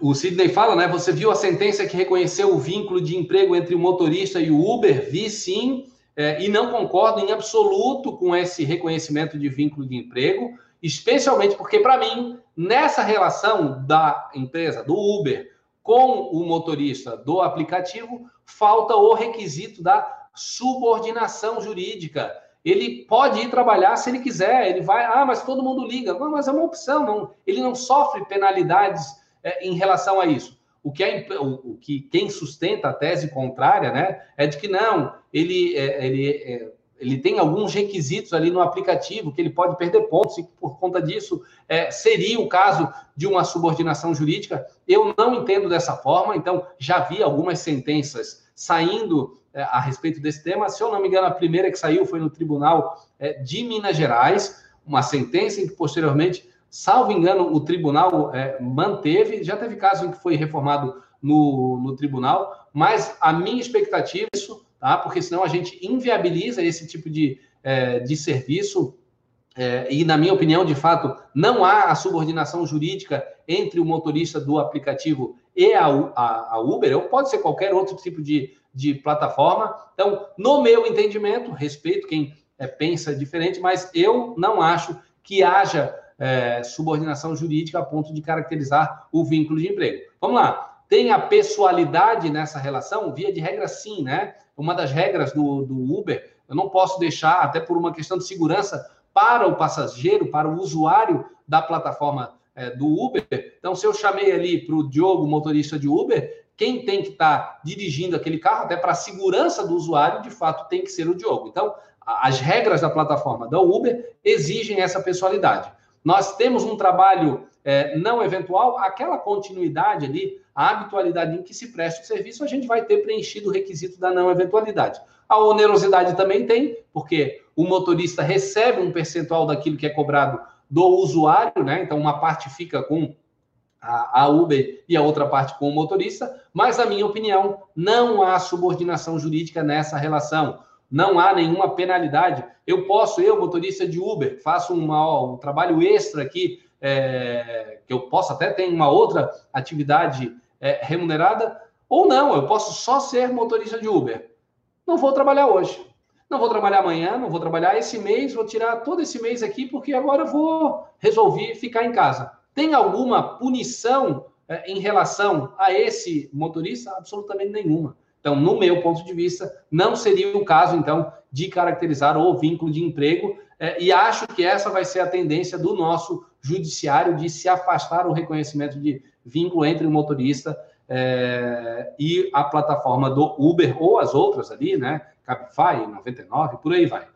o Sidney fala, né? Você viu a sentença que reconheceu o vínculo de emprego entre o motorista e o Uber? Vi sim, é, e não concordo em absoluto com esse reconhecimento de vínculo de emprego, especialmente porque, para mim, nessa relação da empresa, do Uber, com o motorista do aplicativo, falta o requisito da subordinação jurídica. Ele pode ir trabalhar se ele quiser, ele vai, ah, mas todo mundo liga. Não, mas é uma opção, não, ele não sofre penalidades é, em relação a isso. O que, é, o, que quem sustenta a tese contrária, né, é de que não, ele, é, ele, é, ele tem alguns requisitos ali no aplicativo que ele pode perder pontos e por conta disso é, seria o caso de uma subordinação jurídica. Eu não entendo dessa forma, então já vi algumas sentenças saindo é, a respeito desse tema. Se eu não me engano, a primeira que saiu foi no Tribunal é, de Minas Gerais, uma sentença em que posteriormente Salvo engano, o tribunal é, manteve, já teve caso em que foi reformado no, no tribunal, mas a minha expectativa é isso, tá? Porque senão a gente inviabiliza esse tipo de, é, de serviço. É, e, na minha opinião, de fato, não há a subordinação jurídica entre o motorista do aplicativo e a, a, a Uber, ou pode ser qualquer outro tipo de, de plataforma. Então, no meu entendimento, respeito quem é, pensa diferente, mas eu não acho que haja é, subordinação jurídica a ponto de caracterizar o vínculo de emprego. Vamos lá. Tem a pessoalidade nessa relação? Via de regra, sim, né? Uma das regras do, do Uber, eu não posso deixar, até por uma questão de segurança, para o passageiro, para o usuário da plataforma é, do Uber. Então, se eu chamei ali para o Diogo, motorista de Uber, quem tem que estar tá dirigindo aquele carro, até para a segurança do usuário, de fato, tem que ser o Diogo. Então, as regras da plataforma da Uber exigem essa pessoalidade. Nós temos um trabalho é, não eventual, aquela continuidade ali, a habitualidade em que se presta o serviço, a gente vai ter preenchido o requisito da não eventualidade. A onerosidade também tem, porque o motorista recebe um percentual daquilo que é cobrado do usuário, né? Então, uma parte fica com a, Uber e a outra parte com o motorista, mas, na minha opinião, não há subordinação jurídica nessa relação não há nenhuma penalidade. Eu posso, eu, motorista de Uber, faço uma, um trabalho extra aqui, é, que eu posso até ter uma outra atividade é, remunerada, ou não, eu posso só ser motorista de Uber. Não vou trabalhar hoje. Não vou trabalhar amanhã, não vou trabalhar esse mês, vou tirar todo esse mês aqui, porque agora vou resolver ficar em casa. Tem alguma punição é, em relação a esse motorista? Absolutamente nenhuma. Então, no meu ponto de vista, não seria o caso, então, de caracterizar o vínculo de emprego, é, e acho que essa vai ser a tendência do nosso judiciário de se afastar o reconhecimento de vínculo entre o motorista é, e a plataforma do Uber ou as outras ali, né? Cabify, 99, por aí vai.